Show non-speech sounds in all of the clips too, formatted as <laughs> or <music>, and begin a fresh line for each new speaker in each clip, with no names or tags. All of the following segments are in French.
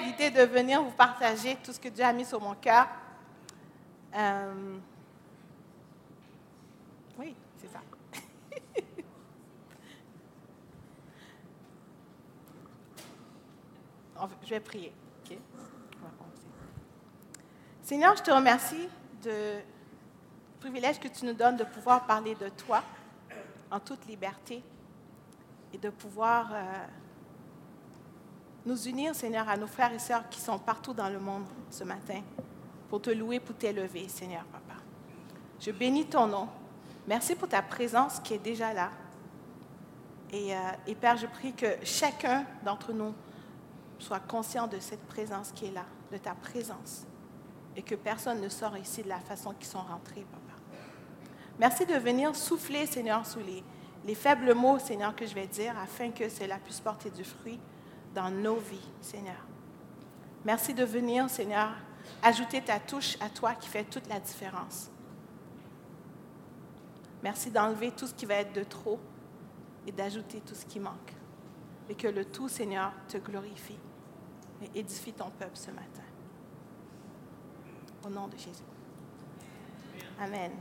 L'idée de venir vous partager tout ce que Dieu a mis sur mon cœur. Euh, oui, c'est ça. <laughs> Je vais prier. Seigneur, je te remercie de privilège que tu nous donnes de pouvoir parler de toi en toute liberté et de pouvoir euh, nous unir, Seigneur, à nos frères et sœurs qui sont partout dans le monde ce matin pour te louer, pour t'élever, Seigneur, Papa. Je bénis ton nom. Merci pour ta présence qui est déjà là. Et, euh, et Père, je prie que chacun d'entre nous soit conscient de cette présence qui est là, de ta présence, et que personne ne sort ici de la façon qu'ils sont rentrés, Papa. Merci de venir souffler, Seigneur, sous les, les faibles mots, Seigneur, que je vais dire, afin que cela puisse porter du fruit dans nos vies, Seigneur. Merci de venir, Seigneur, ajouter ta touche à toi qui fait toute la différence. Merci d'enlever tout ce qui va être de trop et d'ajouter tout ce qui manque. Et que le tout, Seigneur, te glorifie et édifie ton peuple ce matin. Au nom de Jésus. Amen.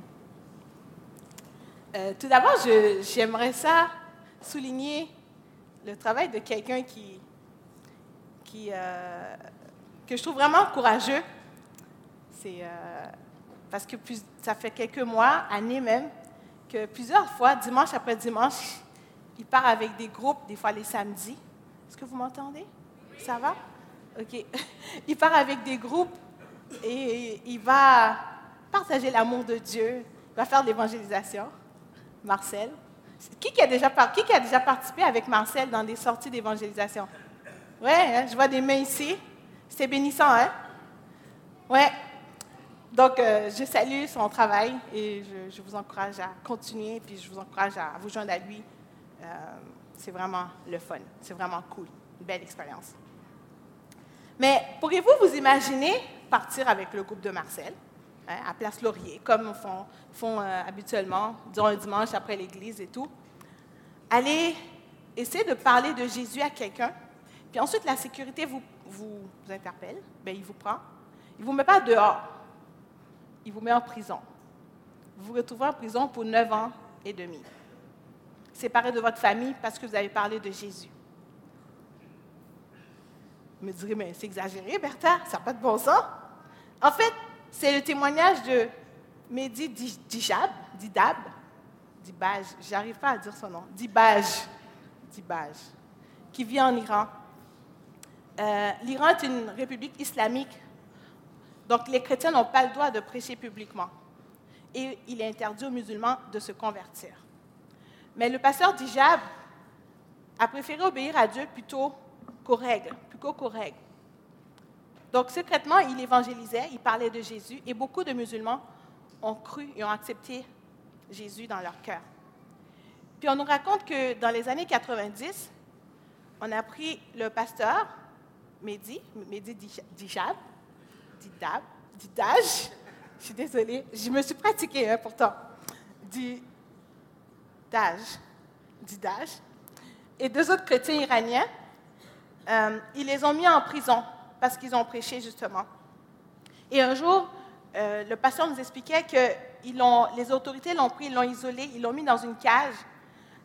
Euh, tout d'abord, j'aimerais ça souligner le travail de quelqu'un qui, euh, que je trouve vraiment courageux. C'est euh, parce que ça fait quelques mois, années même, que plusieurs fois, dimanche après dimanche, il part avec des groupes, des fois les samedis. Est-ce que vous m'entendez? Ça va? OK. <laughs> Il part avec des groupes et il va partager l'amour de Dieu. Il va faire l'évangélisation. Marcel. Qui a déjà participé avec Marcel dans des sorties d'évangélisation? Oui, je vois des mains ici. C'est bénissant, hein? Oui. Donc, euh, je salue son travail et je, vous encourage à continuer, puis je vous encourage à vous joindre à lui. Euh, c'est vraiment le fun. C'est vraiment cool. Une belle expérience. Mais pourriez-vous vous imaginer partir avec le groupe de Marcel hein, à Place Laurier, comme font, font euh, habituellement, disons un dimanche après l'église et tout, aller essayer de parler de Jésus à quelqu'un, puis ensuite la sécurité vous, vous, interpelle, ben, il vous prend, il ne vous met pas dehors, il vous met en prison. Vous vous retrouvez en prison pour neuf ans et demi, séparé de votre famille parce que vous avez parlé de Jésus. Vous me direz, mais c'est exagéré, Bertha, ça n'a pas de bon sens. En fait, c'est le témoignage de Mehdi Di- Dijab, Didab, Dibaj, j'arrive pas à dire son nom, Dibaj, Dibaj, qui vit en Iran. Euh, L'Iran est une république islamique, donc les chrétiens n'ont pas le droit de prêcher publiquement. Et il est interdit aux musulmans de se convertir. Mais le pasteur Dijab a préféré obéir à Dieu plutôt qu'aux règles, plutôt qu'aux règles. Donc, secrètement, il évangélisait, il parlait de Jésus, et beaucoup de musulmans ont cru et ont accepté Jésus dans leur cœur. Puis on nous raconte que dans les années 90, on a pris le pasteur, Mehdi, Mehdi Dij- Dijab, Didab, Didaj, <laughs> je suis désolée, je me suis pratiquée hein, pourtant, Didaj, Didaj, et deux autres chrétiens iraniens, euh, ils les ont mis en prison parce qu'ils ont prêché justement. Et un jour, euh, le pasteur nous expliquait que les autorités l'ont pris, ils l'ont isolé, ils l'ont mis dans une cage.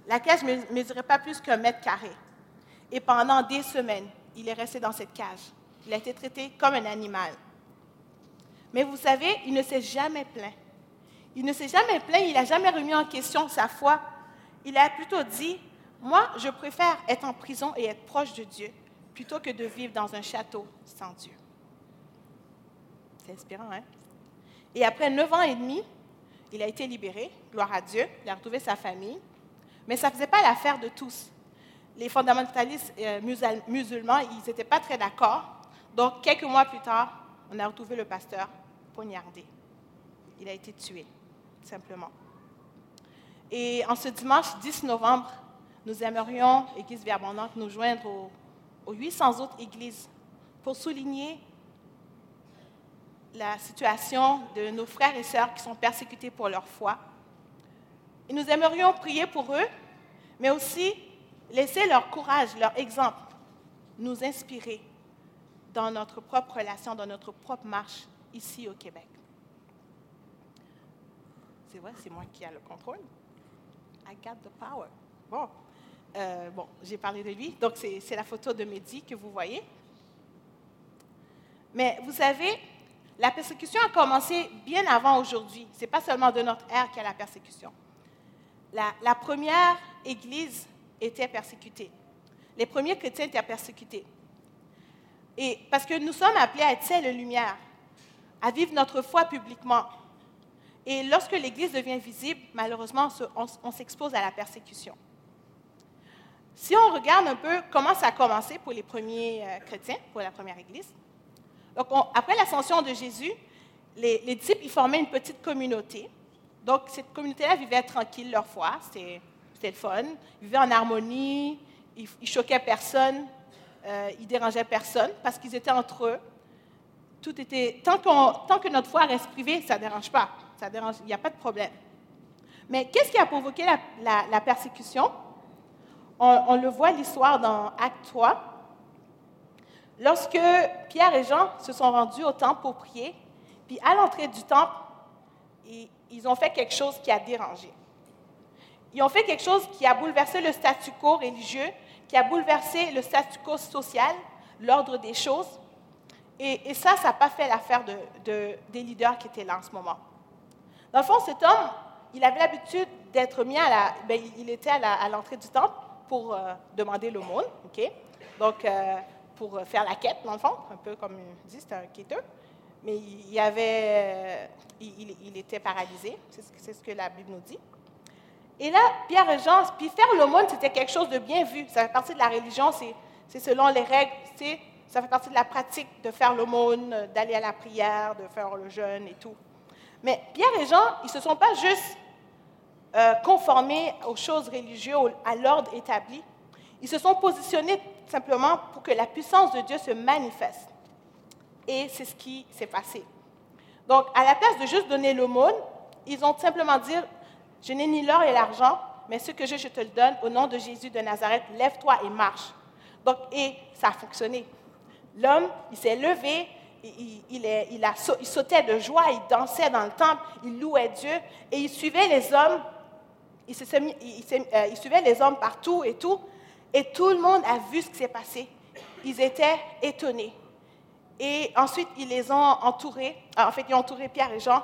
La cage ne mesurait pas plus qu'un mètre carré. Et pendant des semaines, il est resté dans cette cage. Il a été traité comme un animal. Mais vous savez, il ne s'est jamais plaint. Il ne s'est jamais plaint, il n'a jamais remis en question sa foi. Il a plutôt dit, moi, je préfère être en prison et être proche de Dieu plutôt que de vivre dans un château sans Dieu. C'est inspirant, hein? Et après neuf ans et demi, il a été libéré, gloire à Dieu, il a retrouvé sa famille. Mais ça ne faisait pas l'affaire de tous. Les fondamentalistes euh, musulmans, ils n'étaient pas très d'accord. Donc, quelques mois plus tard, on a retrouvé le pasteur poignardé. Il a été tué, simplement. Et en ce dimanche 10 novembre, nous aimerions, Église Vie Abondante, nous joindre aux, aux 800 autres églises pour souligner la situation de nos frères et sœurs qui sont persécutés pour leur foi. Et nous aimerions prier pour eux, mais aussi laisser leur courage, leur exemple nous inspirer dans notre propre relation, dans notre propre marche ici au Québec. C'est vrai, c'est moi qui ai le contrôle. I got the power. Bon, euh, bon j'ai parlé de lui. Donc, c'est la photo de Mehdi que vous voyez. Mais vous savez, la persécution a commencé bien avant aujourd'hui. Ce n'est pas seulement de notre ère qu'il y a la persécution. La, première Église était persécutée. Les premiers chrétiens étaient persécutés. Et parce que nous sommes appelés à être ciel et lumière, à vivre notre foi publiquement. Et lorsque l'Église devient visible, malheureusement, on, s'expose à la persécution. Si on regarde un peu comment ça a commencé pour les premiers euh, chrétiens, pour la première Église, donc, après l'ascension de Jésus, les, disciples ils formaient une petite communauté. Donc, cette communauté-là vivait tranquille leur foi, c'était. Ils vivaient en harmonie, ils, choquaient personne, euh, ils dérangeaient personne parce qu'ils étaient entre eux. Tout était, tant, que notre foi reste privée, ça ne dérange pas, il n'y a pas de problème. Mais qu'est-ce qui a provoqué la, persécution? On, on, le voit l'histoire dans Acte 3. Lorsque Pierre et Jean se sont rendus au temple pour prier, puis à l'entrée du temple, ils ont fait quelque chose qui a dérangé. Ils ont fait quelque chose qui a bouleversé le statu quo religieux, qui a bouleversé le statu quo social, l'ordre des choses. Et, ça, ça n'a pas fait l'affaire de, des leaders qui étaient là en ce moment. Dans le fond, cet homme, il avait l'habitude d'être mis à la... Ben, il était à l'entrée du temple pour euh, demander l'aumône, OK? Donc, euh, pour euh, faire la quête, dans le fond, un peu comme il dit, c'était un quêteux. Mais il, avait, il, était paralysé, c'est ce, que la Bible nous dit. Et là, Pierre et Jean, puis faire l'aumône, c'était quelque chose de bien vu. Ça fait partie de la religion, c'est selon les règles, ça fait partie de la pratique de faire l'aumône, d'aller à la prière, de faire le jeûne et tout. Mais Pierre et Jean, ils ne se sont pas juste euh, conformés aux choses religieuses, à l'ordre établi. Ils se sont positionnés simplement pour que la puissance de Dieu se manifeste. Et c'est ce qui s'est passé. Donc, à la place de juste donner l'aumône, ils ont simplement dit, je n'ai ni l'or et l'argent, mais ce que je te le donne, au nom de Jésus de Nazareth, lève-toi et marche. Donc, et ça a fonctionné. L'homme, il s'est levé, il, il, a, il, sautait de joie, il dansait dans le temple, il louait Dieu, et il suivait les hommes, il, euh, il suivait les hommes partout et tout, et tout le monde a vu ce qui s'est passé. Ils étaient étonnés. Et ensuite, ils les ont entourés. En fait, ils ont entouré Pierre et Jean.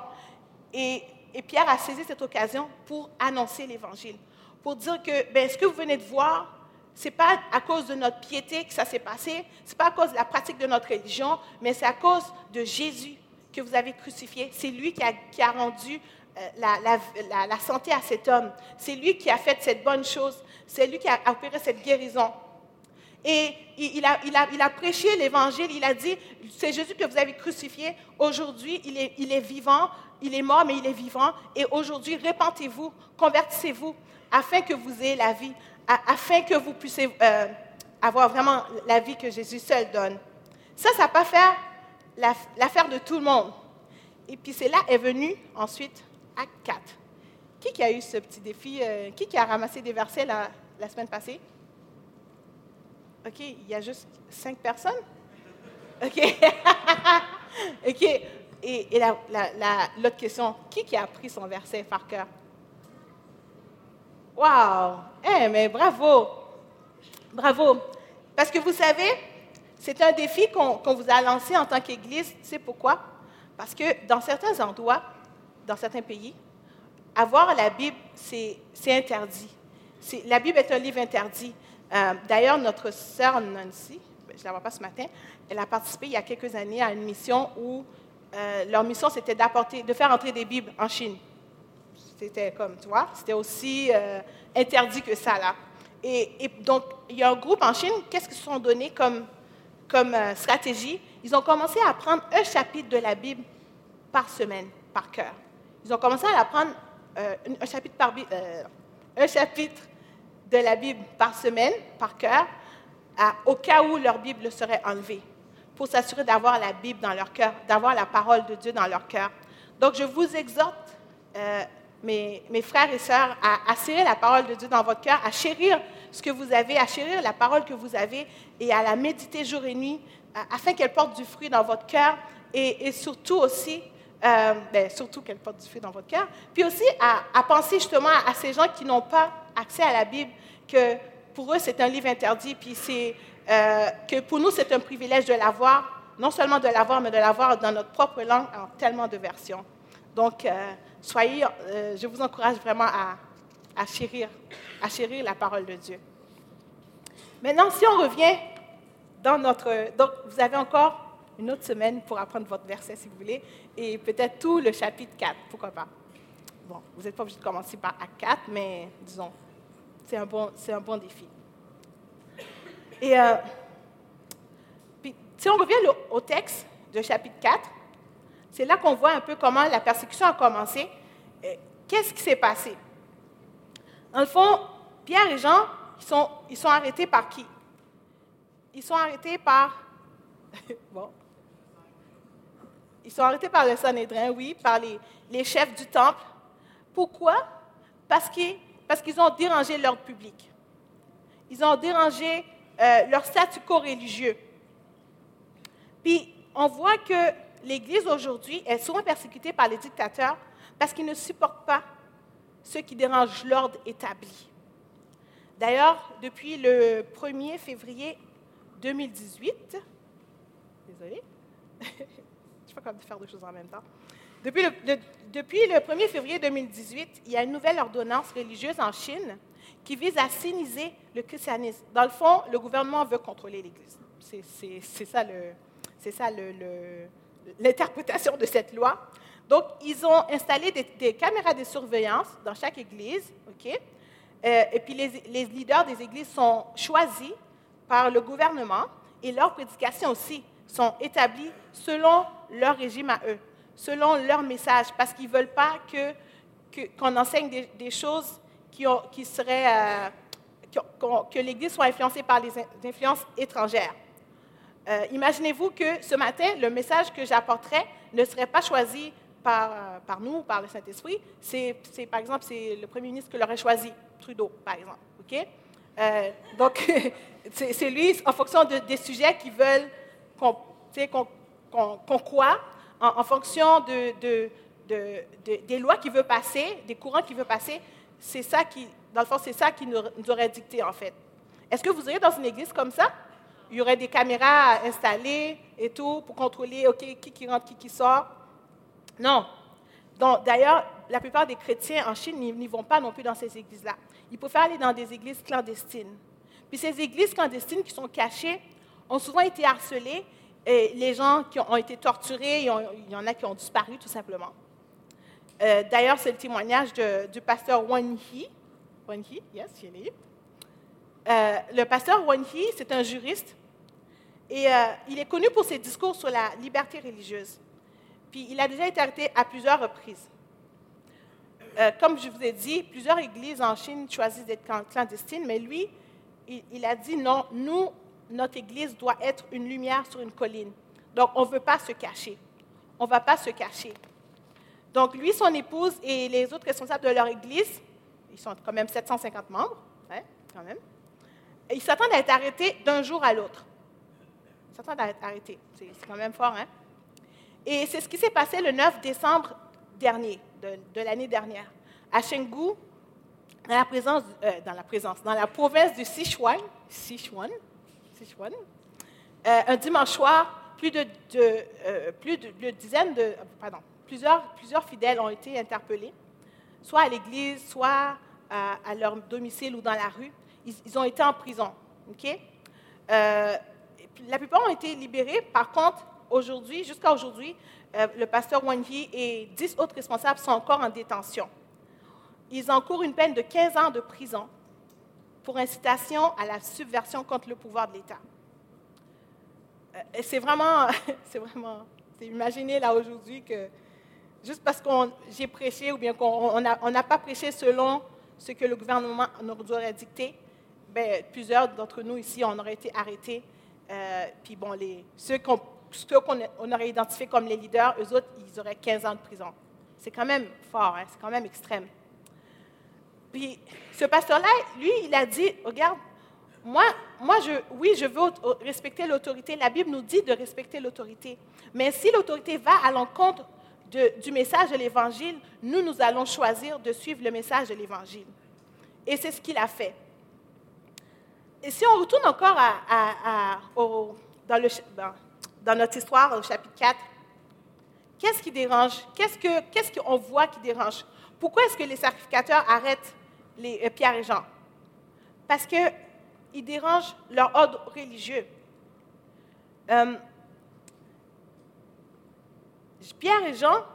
Et, Pierre a saisi cette occasion pour annoncer l'Évangile. Pour dire que ben, ce que vous venez de voir, ce n'est pas à cause de notre piété que ça s'est passé. Ce n'est pas à cause de la pratique de notre religion, mais c'est à cause de Jésus que vous avez crucifié. C'est lui qui a, rendu euh, la, santé à cet homme. C'est lui qui a fait cette bonne chose. C'est lui qui a opéré cette guérison. Et il a, prêché l'évangile, il a dit, c'est Jésus que vous avez crucifié, aujourd'hui il est vivant, il est mort mais il est vivant, et aujourd'hui répentez-vous, convertissez-vous, afin que vous ayez la vie, afin que vous puissiez euh, avoir vraiment la vie que Jésus seul donne. Ça, ça pas fait l'affaire de tout le monde. Et puis c'est là est venu ensuite Acte 4. Qui, qui a eu ce petit défi? Euh, qui, qui a ramassé des versets la, la semaine passée? OK, il y a juste cinq personnes? OK. <laughs> OK. Et, l'autre question, qui, qui a pris son verset par cœur? Wow! Eh, mais bravo! Bravo! Parce que vous savez, c'est un défi qu'on vous a lancé en tant qu'Église. Tu sais pourquoi? Parce que dans certains endroits, dans certains pays, avoir la Bible, c'est interdit. La Bible est un livre interdit. Euh, d'ailleurs, notre sœur Nancy, je ne la vois pas ce matin, elle a participé il y a quelques années à une mission où euh, leur mission, c'était d'apporter, de faire entrer des Bibles en Chine. C'était comme, tu vois, c'était aussi euh, interdit que ça, là. Et, donc, il y a un groupe en Chine, qu'est-ce qu'ils se sont donnés comme, euh, stratégie? Ils ont commencé à apprendre un chapitre de la Bible par semaine, par cœur. Ils ont commencé à apprendre un chapitre de la Bible par semaine, par cœur, au cas où leur Bible serait enlevée, pour s'assurer d'avoir la Bible dans leur cœur, d'avoir la parole de Dieu dans leur cœur. Donc, je vous exhorte, mes, mes, frères et sœurs, à, à serrer la parole de Dieu dans votre cœur, à chérir ce que vous avez, à chérir la parole que vous avez et à la méditer jour et nuit afin qu'elle porte du fruit dans votre cœur et, surtout aussi, euh, ben, surtout qu'elle porte du fruit dans votre cœur, puis aussi à, penser justement à, ces gens qui n'ont pas accès à la Bible, que pour eux c'est un livre interdit, puis c'est euh, que pour nous c'est un privilège de l'avoir, non seulement de l'avoir, mais de l'avoir dans notre propre langue en tellement de versions. Donc, euh, soyez, je vous encourage vraiment à, chérir, à chérir la parole de Dieu. Maintenant, si on revient dans notre... Donc, vous avez encore une autre semaine pour apprendre votre verset, si vous voulez, et peut-être tout le chapitre 4, pourquoi pas. Bon, vous n'êtes pas obligé de commencer par Acte 4, mais disons, c'est un bon, c'est un bon défi. Et euh, si on revient au texte de chapitre 4, c'est là qu'on voit un peu comment la persécution a commencé. Qu'est-ce qui s'est passé? Dans le fond, Pierre et Jean, ils sont, ils sont arrêtés par qui? Ils sont arrêtés par... <laughs> bon. Ils sont arrêtés par le Sanhédrin, oui, par les, les chefs du temple. Pourquoi? Parce qu'ils parce qu'ils ont dérangé l'ordre public. Ils ont dérangé euh, leur statu quo religieux. Puis, on voit que l'Église aujourd'hui est souvent persécutée par les dictateurs parce qu'ils ne supportent pas ceux qui dérangent l'ordre établi. D'ailleurs, depuis le 1er février 2018, désolé, <laughs> je ne sais pas comment faire deux choses en même temps. Depuis le, depuis le 1er février 2018, il y a une nouvelle ordonnance religieuse en Chine qui vise à siniser le christianisme. Dans le fond, le gouvernement veut contrôler l'Église. C'est ça l'interprétation de cette loi. Donc, ils ont installé des, caméras de surveillance dans chaque église, OK? Euh, et puis, les, leaders des églises sont choisis par le gouvernement et leurs prédications aussi sont établies selon leur régime à eux, selon leur message, parce qu'ils ne veulent pas que, qu'on enseigne des, choses qui, qui. Euh, que l'Église soit influencée par les influences étrangères. Euh, imaginez-vous que ce matin, le message que j'apporterais ne serait pas choisi par, par nous, par le Saint-Esprit, c'est, par exemple, c'est le premier ministre que l'aurait choisi, Trudeau, par exemple. Euh, donc, <laughs> c'est, lui, en fonction des sujets qui veulent qu'on, croit, en, fonction de, de, des lois qu'il veut passer, des courants qu'il veut passer, c'est ça qui, dans le fond, c'est ça qui nous, aurait dicté, en fait. Est-ce que vous iriez dans une église comme ça? Il y aurait des caméras installées et tout pour contrôler, OK, qui qui rentre, qui qui sort. Non. D'ailleurs, la plupart des chrétiens en Chine n'y vont pas non plus dans ces églises-là. Ils préfèrent aller dans des églises clandestines. Puis ces églises clandestines qui sont cachées ont souvent été harcelées. Et les gens qui ont été torturés, il y en a qui ont disparu tout simplement. Euh, d'ailleurs, c'est le témoignage du pasteur Wan Hee. Wan Hee, yes, il est euh, le pasteur Wan Hee, c'est un juriste et euh, il est connu pour ses discours sur la liberté religieuse. Puis il a déjà été arrêté à plusieurs reprises. Comme je vous ai dit, plusieurs églises en Chine choisissent d'être clandestines, mais lui, il, a dit non, nous, notre église doit être une lumière sur une colline. Donc, on ne veut pas se cacher. On ne va pas se cacher. Donc, lui, son épouse et les autres responsables de leur église, ils sont quand même 750 membres, hein, quand même, ils s'attendent à être arrêtés d'un jour à l'autre. Ils s'attendent à être arrêtés. C'est quand même fort, hein? Et c'est ce qui s'est passé le 9 décembre dernier, de, l'année dernière, à Chengdu, dans la, présence, euh, dans la province du Sichuan, euh, un dimanche soir, plus de, euh, plus de, dizaines de, pardon, plusieurs, fidèles ont été interpellés, soit à l'église, soit à, leur domicile ou dans la rue. Ils, ont été en prison. ok? La plupart ont été libérés. Par contre, aujourd'hui, jusqu'à aujourd'hui, euh, le pasteur Wang Yi et dix autres responsables sont encore en détention. Ils encourent une peine de 15 ans de prison pour incitation à la subversion contre le pouvoir de l'État. Euh, <laughs> c'est vraiment, c'est vraiment, c'est imaginez là aujourd'hui que juste parce que j'ai prêché ou bien qu'on n'a pas prêché selon ce que le gouvernement nous aurait dicté, ben, plusieurs d'entre nous ici, on aurait été arrêtés. Euh, puis bon, les, ceux qu'on on aurait identifiés comme les leaders, eux autres, ils auraient 15 ans de prison. C'est quand même fort, hein, c'est quand même extrême. Puis ce pasteur-là, lui, il a dit, regarde, moi, moi je, oui, je veux respecter l'autorité. La Bible nous dit de respecter l'autorité. Mais si l'autorité va à l'encontre du message de l'Évangile, nous, nous allons choisir de suivre le message de l'Évangile. Et c'est ce qu'il a fait. Et si on retourne encore dans, notre histoire, au chapitre 4, qu'est-ce qui dérange? Qu'est-ce qu'on voit qui dérange? Pourquoi est-ce que les sacrificateurs arrêtent les, euh, Pierre et Jean? Parce qu'ils dérangent leur ordre religieux. Euh, Pierre et Jean,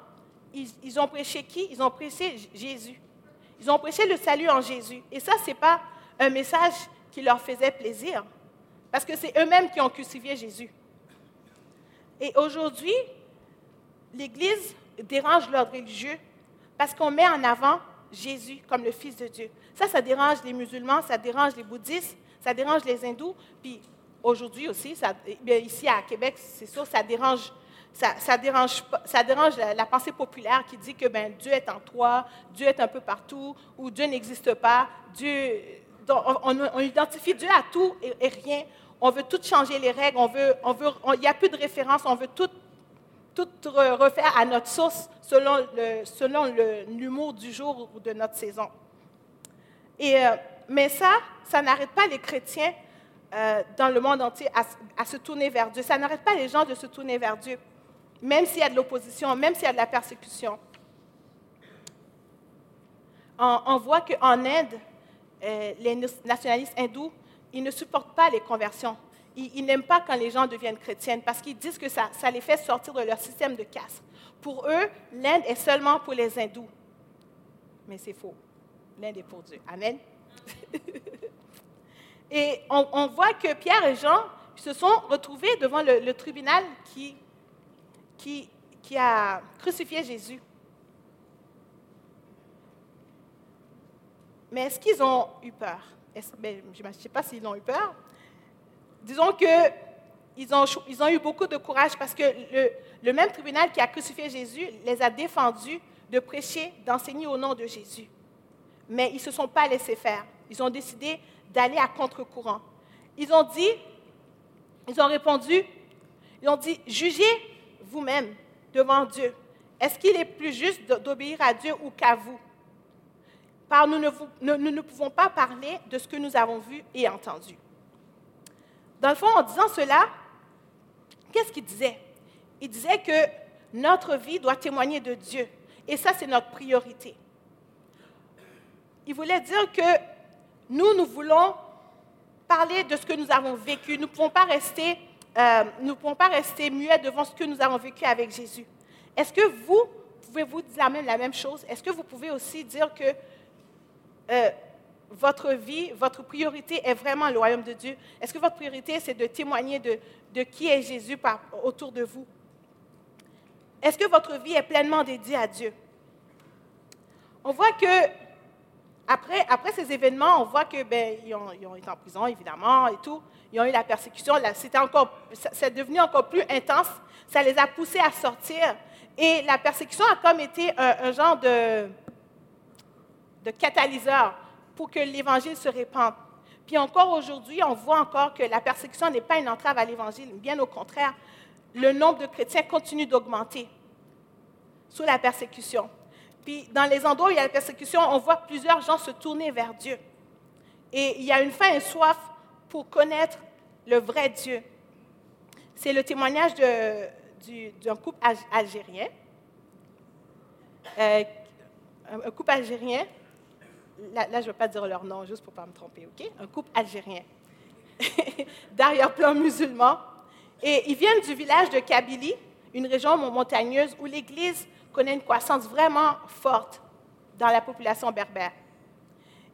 ils, ont prêché qui? Ils ont prêché Jésus. Ils ont prêché le salut en Jésus. Et ça, ce n'est pas un message qui leur faisait plaisir, parce que c'est eux-mêmes qui ont crucifié Jésus. Et aujourd'hui, l'Église dérange l'ordre religieux parce qu'on met en avant Jésus comme le Fils de Dieu. Ça, ça dérange les musulmans, ça dérange les bouddhistes, ça dérange les hindous. Puis aujourd'hui aussi, eh ici à Québec, c'est sûr, ça dérange ça, dérange, la, pensée populaire qui dit que ben, Dieu est en toi, Dieu est un peu partout, ou Dieu n'existe pas. Dieu, on, identifie Dieu à tout et, rien. On veut tout changer les règles, on veut, il n'y a plus de référence, on veut tout, refaire à notre source selon, le, selon l'humour du jour ou de notre saison. Euh, mais ça, ça n'arrête pas les chrétiens euh, dans le monde entier à, se tourner vers Dieu. Ça n'arrête pas les gens de se tourner vers Dieu même s'il y a de l'opposition, même s'il y a de la persécution. On, voit qu'en Inde, euh, les nationalistes hindous, ils ne supportent pas les conversions. Ils, n'aiment pas quand les gens deviennent chrétiennes parce qu'ils disent que ça, les fait sortir de leur système de caste. Pour eux, l'Inde est seulement pour les hindous. Mais c'est faux. L'Inde est pour Dieu. Amen. <laughs> et on, voit que Pierre et Jean se sont retrouvés devant le tribunal qui qui, a crucifié Jésus. Mais est-ce qu'ils ont eu peur? Je ne sais pas s'ils ont eu peur. Disons qu'ils ont, ils ont eu beaucoup de courage parce que le, le, même tribunal qui a crucifié Jésus les a défendus de prêcher, d'enseigner au nom de Jésus. Mais ils ne se sont pas laissés faire. Ils ont décidé d'aller à contre-courant. Ils ont dit, ils ont répondu, ils ont dit, jugez vous-même devant Dieu. Est-ce qu'il est plus juste d'obéir à Dieu ou qu'à vous? Car nous ne, nous ne pouvons pas parler de ce que nous avons vu et entendu. Dans le fond, en disant cela, qu'est-ce qu'il disait? Il disait que notre vie doit témoigner de Dieu. Et ça, c'est notre priorité. Il voulait dire que nous, nous voulons parler de ce que nous avons vécu. Nous ne pouvons pas rester euh, nous ne pouvons pas rester muets devant ce que nous avons vécu avec Jésus. Est-ce que vous pouvez-vous dire la même chose? Est-ce que vous pouvez aussi dire que euh, votre vie, votre priorité est vraiment le royaume de Dieu? Est-ce que votre priorité, c'est de témoigner de, qui est Jésus autour de vous? Est-ce que votre vie est pleinement dédiée à Dieu? On voit que après, ces événements, on voit que ben, ils ont, été en prison, évidemment, et tout ils ont eu la persécution, c'était encore, c'est devenu encore plus intense, ça les a poussés à sortir. Et la persécution a comme été un, genre de catalyseur pour que l'Évangile se répande. Puis encore aujourd'hui, on voit encore que la persécution n'est pas une entrave à l'Évangile, bien au contraire, le nombre de chrétiens continue d'augmenter sous la persécution. Puis dans les endroits où il y a la persécution, on voit plusieurs gens se tourner vers Dieu. Et il y a une faim et soif pour connaître le vrai Dieu. C'est le témoignage d'un couple algérien. Euh, un couple algérien, là, je ne veux pas dire leur nom, juste pour ne pas me tromper, OK? Un couple algérien, <laughs> d'arrière-plan musulman. Et ils viennent du village de Kabylie, une région montagneuse où l'Église connaît une croissance vraiment forte dans la population berbère.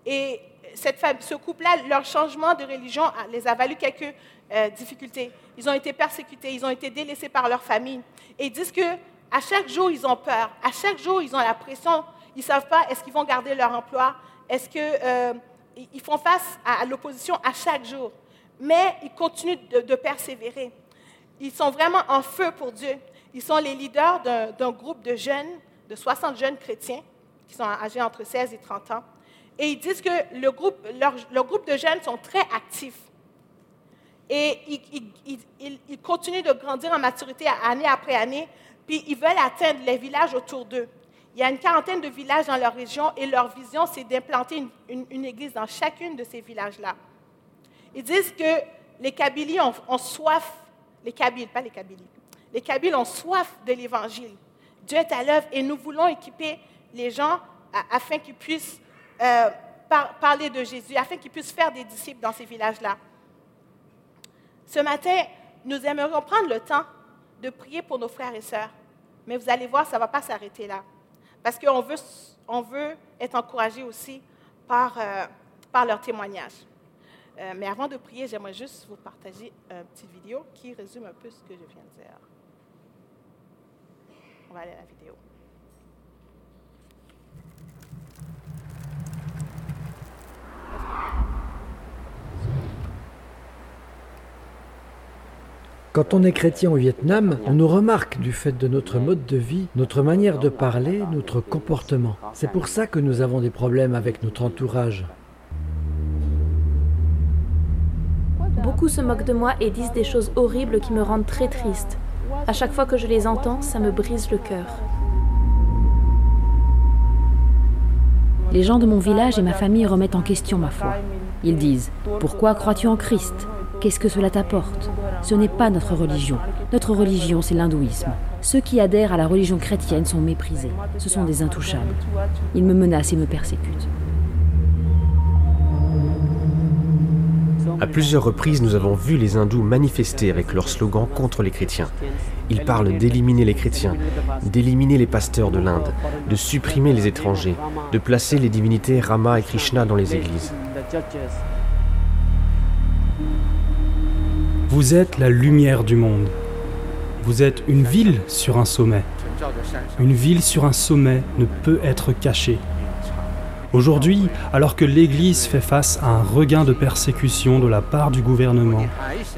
Et cette, ce couple-là, leur changement de religion les a valu quelques euh, difficultés. Ils ont été persécutés, ils ont été délaissés par leur famille. Et ils disent que à chaque jour, ils ont peur. À chaque jour, ils ont la pression. Ils ne savent pas est-ce qu'ils vont garder leur emploi? Est-ce qu'ils euh, font face à, l'opposition à chaque jour? Mais ils continuent de, persévérer. Ils sont vraiment en feu pour Dieu. Ils sont les leaders d'un groupe de jeunes, de 60 jeunes chrétiens, qui sont âgés entre 16 et 30 ans. Et ils disent que le groupe, leur, groupe de jeunes sont très actifs. Et ils, continuent de grandir en maturité année après année, puis ils veulent atteindre les villages autour d'eux. Il y a une quarantaine de villages dans leur région et leur vision, c'est d'implanter une, église dans chacune de ces villages-là. Ils disent que les Kabylies ont, soif, les Kabyles, pas les Kabylies, les Kabyles ont soif de l'Évangile. Dieu est à l'œuvre et nous voulons équiper les gens afin qu'ils puissent euh, parler de Jésus, afin qu'ils puissent faire des disciples dans ces villages-là. Ce matin, nous aimerions prendre le temps de prier pour nos frères et sœurs, mais vous allez voir, ça ne va pas s'arrêter là. Parce qu'on veut, on veut être encouragé aussi par, euh, par leur témoignage. Euh, mais avant de prier, j'aimerais juste vous partager une petite vidéo qui résume un peu ce que je viens de dire. On va aller à la vidéo.
Quand on est chrétien au Vietnam, on nous remarque du fait de notre mode de vie, notre manière de parler, notre comportement. C'est pour ça que nous avons des problèmes avec notre entourage.
Se moquent de moi et disent des choses horribles qui me rendent très triste. À chaque fois que je les entends, ça me brise le cœur. Les gens de mon village et ma famille remettent en question ma foi. Ils disent ⁇ Pourquoi crois-tu en Christ? Qu'est-ce que cela t'apporte? Ce n'est pas notre religion. Notre religion, c'est l'hindouisme. Ceux qui adhèrent à la religion chrétienne sont méprisés. Ce sont des intouchables. Ils me menacent et me persécutent.
À plusieurs reprises, nous avons vu les hindous manifester avec leur slogan contre les chrétiens. Ils parlent d'éliminer les chrétiens, d'éliminer les pasteurs de l'Inde, de supprimer les étrangers, de placer les divinités Rama et Krishna dans les églises.
Vous êtes la lumière du monde. Vous êtes une ville sur un sommet. Une ville sur un sommet ne peut être cachée. Aujourd'hui, alors que l'Église fait face à un regain de persécution de la part du gouvernement,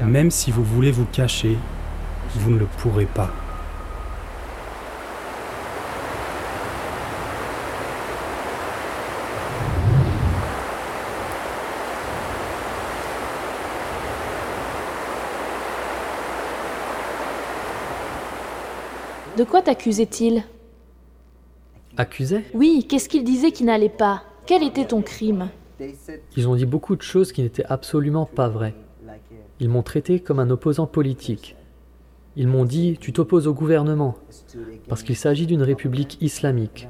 même si vous voulez vous cacher, vous ne le pourrez pas.
De quoi t'accusait-il?
Accusait
Oui, qu'est-ce qu'il disait qui n'allait pas? Quel était ton crime?
Ils ont dit beaucoup de choses qui n'étaient absolument pas vraies. Ils m'ont traité comme un opposant politique. Ils m'ont dit Tu t'opposes au gouvernement, parce qu'il s'agit d'une république islamique.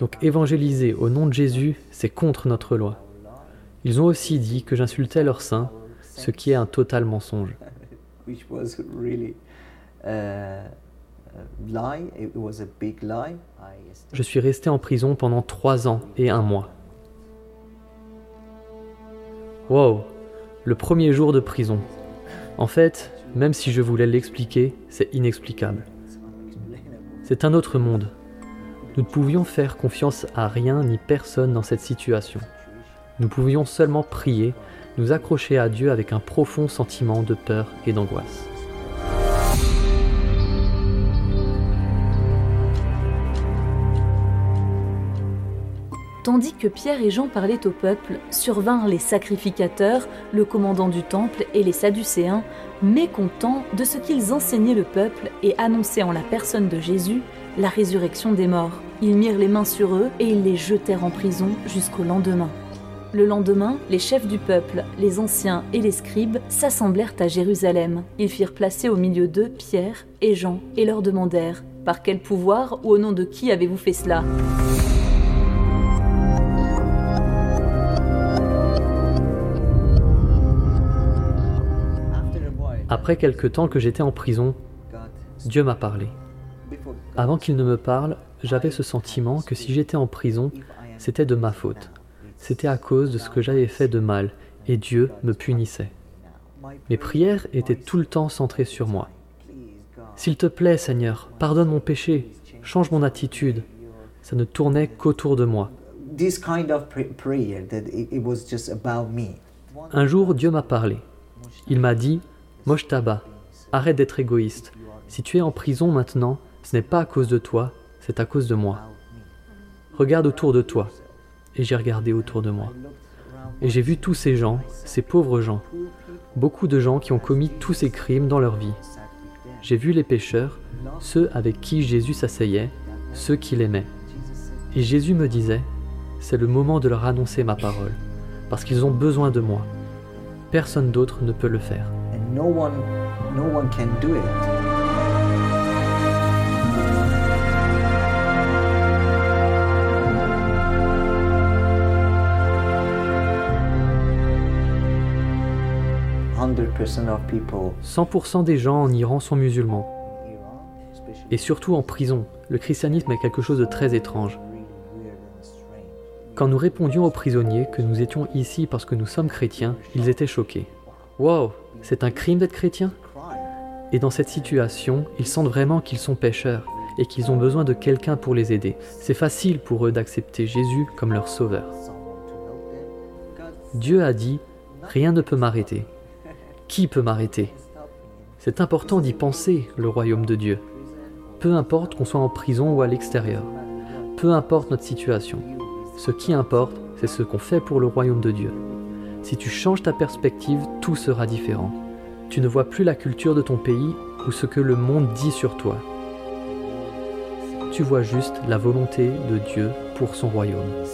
Donc évangéliser au nom de Jésus, c'est contre notre loi. Ils ont aussi dit que j'insultais leurs saints, ce qui est un total mensonge. Je suis resté en prison pendant trois ans et un mois. Wow, le premier jour de prison. En fait, même si je voulais l'expliquer, c'est inexplicable. C'est un autre monde. Nous ne pouvions faire confiance à rien ni personne dans cette situation. Nous pouvions seulement prier, nous accrocher à Dieu avec un profond sentiment de peur et d'angoisse.
Tandis que Pierre et Jean parlaient au peuple, survinrent les sacrificateurs, le commandant du temple et les Sadducéens, mécontents de ce qu'ils enseignaient le peuple et annonçaient en la personne de Jésus la résurrection des morts. Ils mirent les mains sur eux et ils les jetèrent en prison jusqu'au lendemain. Le lendemain, les chefs du peuple, les anciens et les scribes s'assemblèrent à Jérusalem. Ils firent placer au milieu d'eux Pierre et Jean et leur demandèrent Par quel pouvoir ou au nom de qui avez-vous fait cela?
Après quelque temps que j'étais en prison, Dieu m'a parlé. Avant qu'il ne me parle, j'avais ce sentiment que si j'étais en prison, c'était de ma faute. c'était à cause de ce que j'avais fait de mal, et Dieu me punissait. Mes prières étaient tout le temps centrées sur moi. S'il te plaît, Seigneur, pardonne mon péché, change mon attitude. Ça ne tournait qu'autour de moi. Un jour, Dieu m'a parlé. Il m'a dit, Moshtaba, arrête d'être égoïste. Si tu es en prison maintenant, ce n'est pas à cause de toi, c'est à cause de moi. Regarde autour de toi. Et j'ai regardé autour de moi. Et j'ai vu tous ces gens, ces pauvres gens, beaucoup de gens qui ont commis tous ces crimes dans leur vie. J'ai vu les pécheurs, ceux avec qui Jésus s'asseyait, ceux qu'il aimait. Et Jésus me disait, c'est le moment de leur annoncer ma parole, parce qu'ils ont besoin de moi. Personne d'autre ne peut le faire. « 100% des gens en Iran sont musulmans. Et surtout en prison, le christianisme est quelque chose de très étrange. Quand nous répondions aux prisonniers que nous étions ici parce que nous sommes chrétiens, ils étaient choqués. Wow, c'est un crime d'être chrétien Et dans cette situation, ils sentent vraiment qu'ils sont pécheurs et qu'ils ont besoin de quelqu'un pour les aider. C'est facile pour eux d'accepter Jésus comme leur sauveur. Dieu a dit, rien ne peut m'arrêter. Qui peut m'arrêter? C'est important d'y penser, le royaume de Dieu. Peu importe qu'on soit en prison ou à l'extérieur. Peu importe notre situation. Ce qui importe, c'est ce qu'on fait pour le royaume de Dieu. Si tu changes ta perspective, tout sera différent. Tu ne vois plus la culture de ton pays ou ce que le monde dit sur toi. Tu vois juste la volonté de Dieu pour son royaume.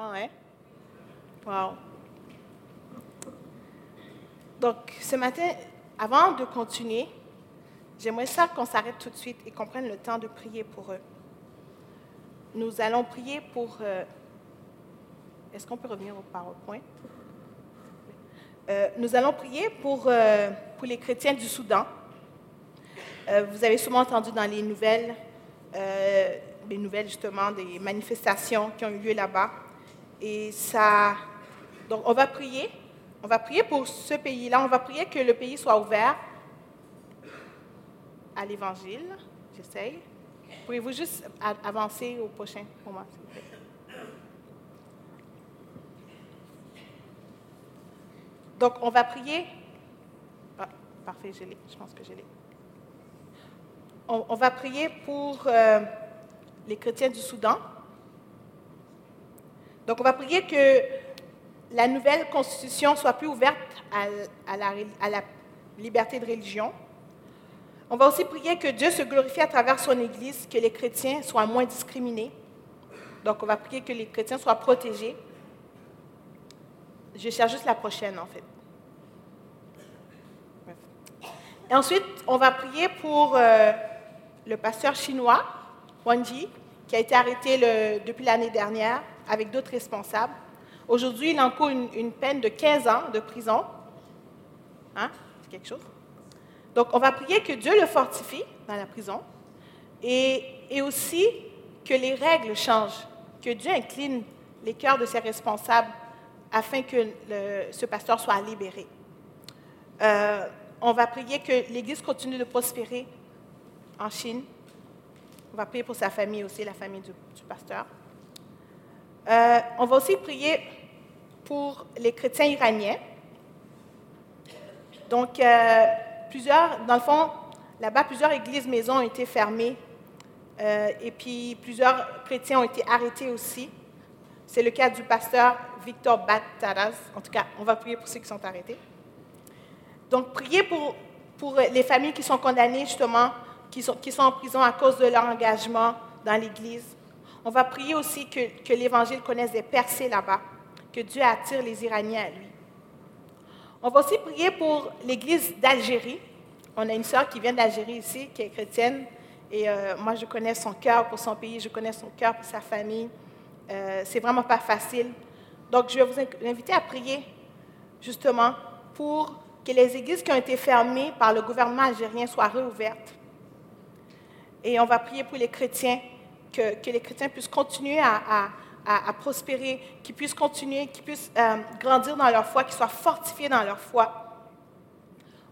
Hein? Wow. Donc, ce matin, avant de continuer, j'aimerais ça qu'on s'arrête tout de suite et qu'on prenne le temps de prier pour eux. Nous allons prier pour... Euh, est-ce qu'on peut revenir au PowerPoint? Euh, nous allons prier pour, euh, pour les chrétiens du Soudan. vous avez sûrement entendu dans les nouvelles des nouvelles justement des manifestations qui ont eu lieu là-bas. Et ça, donc on va prier, on va prier pour ce pays-là, on va prier que le pays soit ouvert à l'Évangile. J'essaye. Pouvez-vous juste avancer au prochain moment, s'il vous plaît? Donc, on va prier. Ah, parfait, je l'ai. Je pense que je l'ai. On, va prier pour euh, les chrétiens du Soudan. Donc, on va prier que la nouvelle constitution soit plus ouverte à, la, liberté de religion. On va aussi prier que Dieu se glorifie à travers son Église, que les chrétiens soient moins discriminés. Donc, on va prier que les chrétiens soient protégés. Je cherche juste la prochaine, en fait. Et ensuite, on va prier pour euh, le pasteur chinois Wanji, qui a été arrêté depuis l'année dernière avec d'autres responsables. Aujourd'hui, il encourt une, une, peine de 15 ans de prison. Hein? C'est quelque chose. Donc, on va prier que Dieu le fortifie dans la prison et, et aussi que les règles changent, que Dieu incline les cœurs de ses responsables afin que ce pasteur soit libéré. Euh, on va prier que l'Église continue de prospérer en Chine on va prier pour sa famille aussi, la famille du, pasteur. Euh, on va aussi prier pour les chrétiens iraniens. Donc, euh, plusieurs, dans le fond, là-bas, plusieurs églises maisons ont été fermées euh, et puis plusieurs chrétiens ont été arrêtés aussi. C'est le cas du pasteur Victor Bataraz. En tout cas, on va prier pour ceux qui sont arrêtés. Donc, priez pour, les familles qui sont condamnées justement qui sont en prison à cause de leur engagement dans l'Église. On va prier aussi que, l'Évangile connaisse des percées là-bas, que Dieu attire les Iraniens à lui. On va aussi prier pour l'Église d'Algérie. On a une sœur qui vient d'Algérie ici, qui est chrétienne, et euh, moi je connais son cœur pour son pays, je connais son cœur pour sa famille. Euh, c'est vraiment pas facile. Donc, je vais vous inviter à prier justement pour que les églises qui ont été fermées par le gouvernement algérien soient réouvertes. Et on va prier pour les chrétiens, que, les chrétiens puissent continuer à, prospérer, qu'ils puissent continuer, qu'ils puissent euh, grandir dans leur foi, qu'ils soient fortifiés dans leur foi.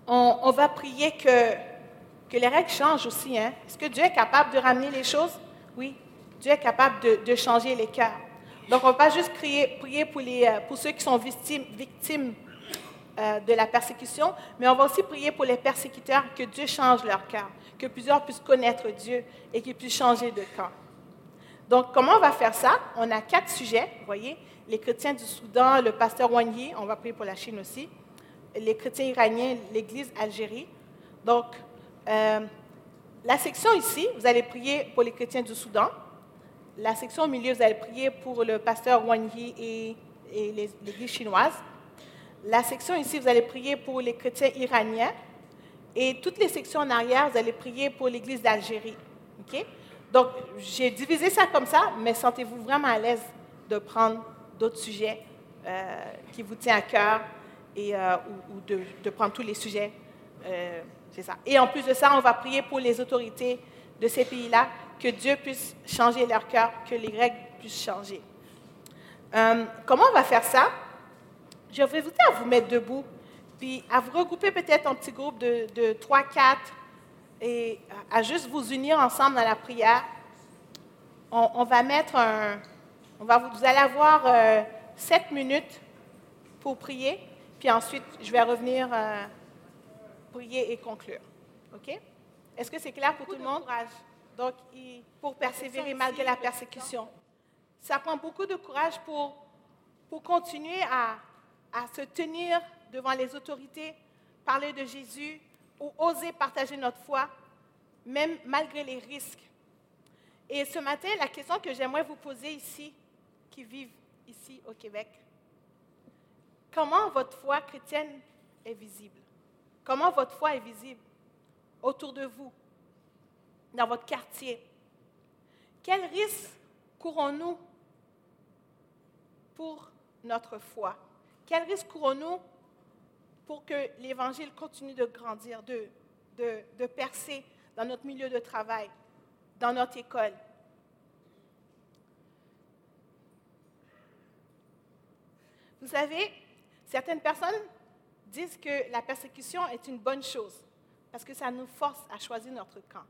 On, va prier que, les règles changent aussi. Hein? Est-ce que Dieu est capable de ramener les choses? Oui, Dieu est capable de, changer les cœurs. Donc, on ne va pas juste prier, euh, pour ceux qui sont victimes, victimes euh, de la persécution, mais on va aussi prier pour les persécuteurs, que Dieu change leur cœur, que plusieurs puissent connaître Dieu et qu'ils puissent changer de camp. Donc, comment on va faire ça? On a quatre sujets, vous voyez, les chrétiens du Soudan, le pasteur Wanyé, on va prier pour la Chine aussi, les chrétiens iraniens, l'Église Algérie. Donc, euh, la section ici, vous allez prier pour les chrétiens du Soudan. La section au milieu, vous allez prier pour le pasteur Wang et, et l'Église chinoise. La section ici, vous allez prier pour les chrétiens iraniens. Et toutes les sections en arrière, vous allez prier pour l'Église d'Algérie. Donc, j'ai divisé ça comme ça, mais sentez-vous vraiment à l'aise de prendre d'autres sujets euh, qui vous tiennent à cœur et, euh, ou, de, prendre tous les sujets. Euh, c'est ça. Et en plus de ça, on va prier pour les autorités de ces pays-là, que Dieu puisse changer leur cœur, que les règles puissent changer. comment on va faire ça? Je vais vous dire à vous mettre debout, puis à vous regrouper peut-être en petits groupes de, de 3, 4, et à juste vous unir ensemble dans la prière. On, va mettre un... On va, vous allez avoir euh, sept minutes pour prier, puis ensuite, je vais revenir euh, prier et conclure. OK? Est-ce que c'est clair pour tout le monde? Donc, pour persévérer malgré la persécution. Ça prend beaucoup de courage pour, pour continuer à, à se tenir devant les autorités, parler de Jésus ou oser partager notre foi, même malgré les risques. Et ce matin, la question que j'aimerais vous poser ici, qui vivent ici au Québec, comment votre foi chrétienne est visible? Comment votre foi est visible autour de vous, dans votre quartier? Quels risques courons-nous pour notre foi? Quel risque courons-nous pour que l'Évangile continue de grandir, de, de, percer dans notre milieu de travail, dans notre école? Vous savez, certaines personnes disent que la persécution est une bonne chose parce que ça nous force à choisir notre camp.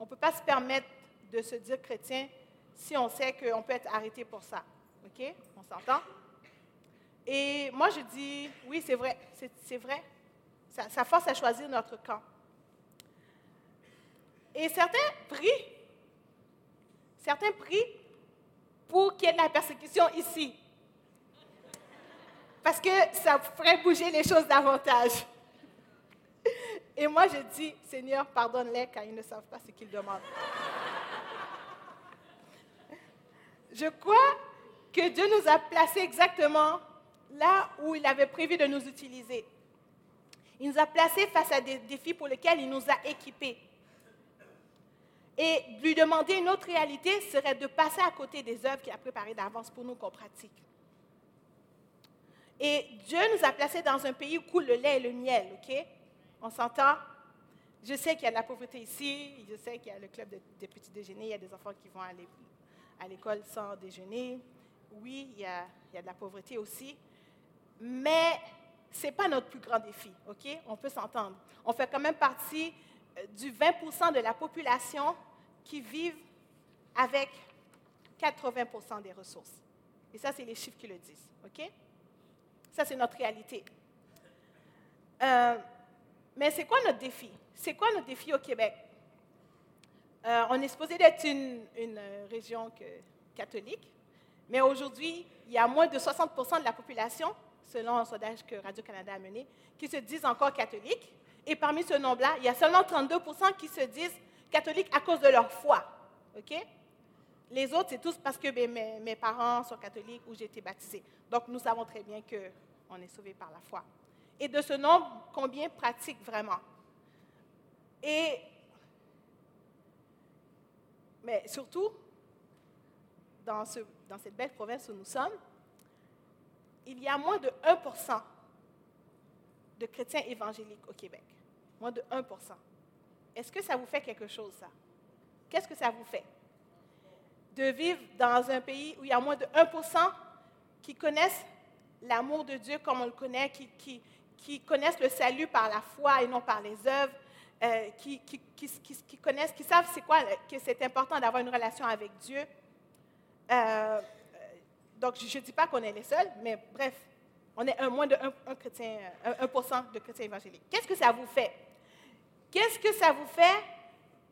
On ne peut pas se permettre de se dire chrétien si on sait qu'on peut être arrêté pour ça. OK? On s'entend? Et moi, je dis, oui, c'est vrai, c'est vrai. Ça, force à choisir notre camp. Et certains prient, certains prient pour qu'il y ait la persécution ici. Parce que ça ferait bouger les choses davantage. Et moi, je dis, Seigneur, pardonne-les car ils ne savent pas ce qu'ils demandent. Je crois que Dieu nous a placés exactement là où il avait prévu de nous utiliser. Il nous a placés face à des défis pour lesquels il nous a équipés. Et lui demander une autre réalité serait de passer à côté des œuvres qu'il a préparées d'avance pour nous qu'on pratique. Et Dieu nous a placés dans un pays où coule le lait et le miel, OK? On s'entend? Je sais qu'il y a de la pauvreté ici, je sais qu'il y a le club des petits déjeuners, il y a des enfants qui vont à l'école sans déjeuner. Oui, il y, a, il y a de la pauvreté aussi mais ce n'est pas notre plus grand défi, OK? On peut s'entendre. On fait quand même partie euh, du 20% de la population qui vivent avec 80% des ressources. Et ça, c'est les chiffres qui le disent, OK? Ça, c'est notre réalité. Euh, mais c'est quoi notre défi? C'est quoi notre défi au Québec? Euh, on est supposé d'être une, une région catholique, mais aujourd'hui, il y a moins de 60% de la population selon un sondage que Radio-Canada a mené, qui se disent encore catholiques. Et parmi ce nombre-là, il y a seulement 32 qui se disent catholiques à cause de leur foi. OK? Les autres, c'est tous parce que ben, mes, parents sont catholiques ou j'ai été baptisé. Donc, nous savons très bien qu'on est sauvé par la foi. Et de ce nombre, combien pratiquent vraiment? Et, mais surtout, dans cette belle province où nous sommes, il y a moins de 1% de chrétiens évangéliques au Québec. Moins de 1%. Est-ce que ça vous fait quelque chose, ça? Qu'est-ce que ça vous fait? De vivre dans un pays où il y a moins de 1% qui connaissent l'amour de Dieu comme on le connaît, qui, connaissent le salut par la foi et non par les œuvres, euh, qui, connaissent, qui savent c'est que c'est important d'avoir une relation avec Dieu. Euh, donc, je ne dis pas qu'on est les seuls, mais bref, on est un, moins de 1, chrétien, 1 de chrétiens évangéliques. Qu'est-ce que ça vous fait? Qu'est-ce que ça vous fait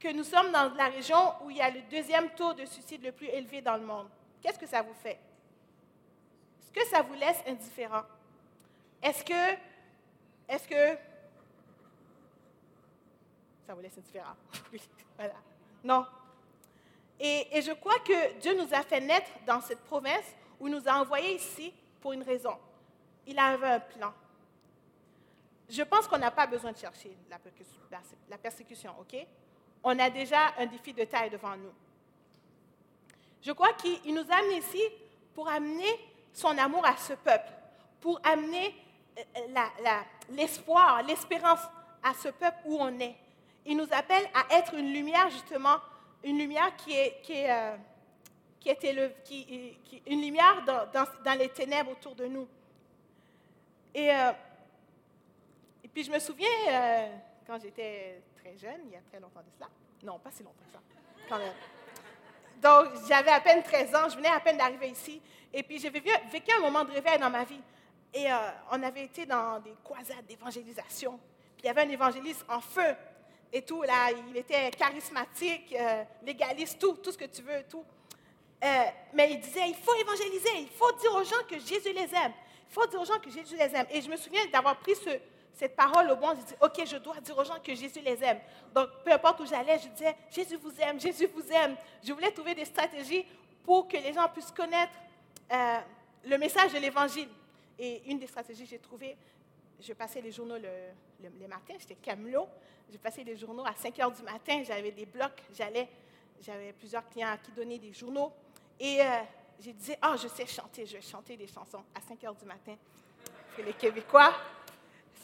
que nous sommes dans la région où il y a le deuxième taux de suicide le plus élevé dans le monde? Qu'est-ce que ça vous fait? Est-ce que ça vous laisse indifférent? Est-ce que, est-ce que, ça vous laisse indifférent? <laughs> oui, voilà. Non. Et je crois que Dieu nous a fait naître dans cette province il nous a envoyés ici pour une raison. Il avait un plan. Je pense qu'on n'a pas besoin de chercher la persécution, OK? On a déjà un défi de taille devant nous. Je crois qu'il nous a amenés ici pour amener son amour à ce peuple, pour amener euh, l'espoir, l'espérance à ce peuple où on est. Il nous appelle à être une lumière, justement, une lumière qui est, qui est, euh, qui était une lumière dans, les ténèbres autour de nous. Et, euh, puis je me souviens, euh, quand j'étais très jeune, il y a très longtemps de cela, non, pas si longtemps que ça, quand même. Donc, j'avais à peine 13 ans, je venais à peine d'arriver ici, et puis j'ai vécu, un moment de réveil dans ma vie. Et euh, on avait été dans des croisades d'évangélisation. Puis il y avait un évangéliste en feu et tout, là, il était charismatique, légaliste, tout, tout ce que tu veux, tout. Euh, mais il disait, il faut évangéliser, il faut dire aux gens que Jésus les aime. Il faut dire aux gens que Jésus les aime. Et je me souviens d'avoir pris cette parole au bon, je dis, OK, je dois dire aux gens que Jésus les aime. Donc, peu importe où j'allais, je disais, Jésus vous aime, Jésus vous aime. Je voulais trouver des stratégies pour que les gens puissent connaître euh, le message de l'Évangile. Et une des stratégies que j'ai trouvées, je passais les journaux le, les matins, j'étais camelot. Je passais les journaux à 5 heures du matin, j'avais des blocs, j'allais, j'avais plusieurs clients à qui donner des journaux. Et euh, j'ai dit, ah, je sais chanter, je vais chanter des chansons à 5 heures du matin. C'est les Québécois,